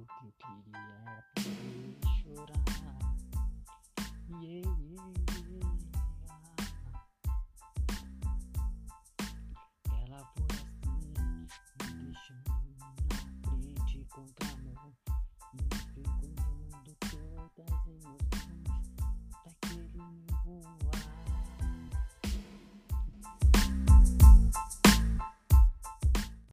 Wikipedia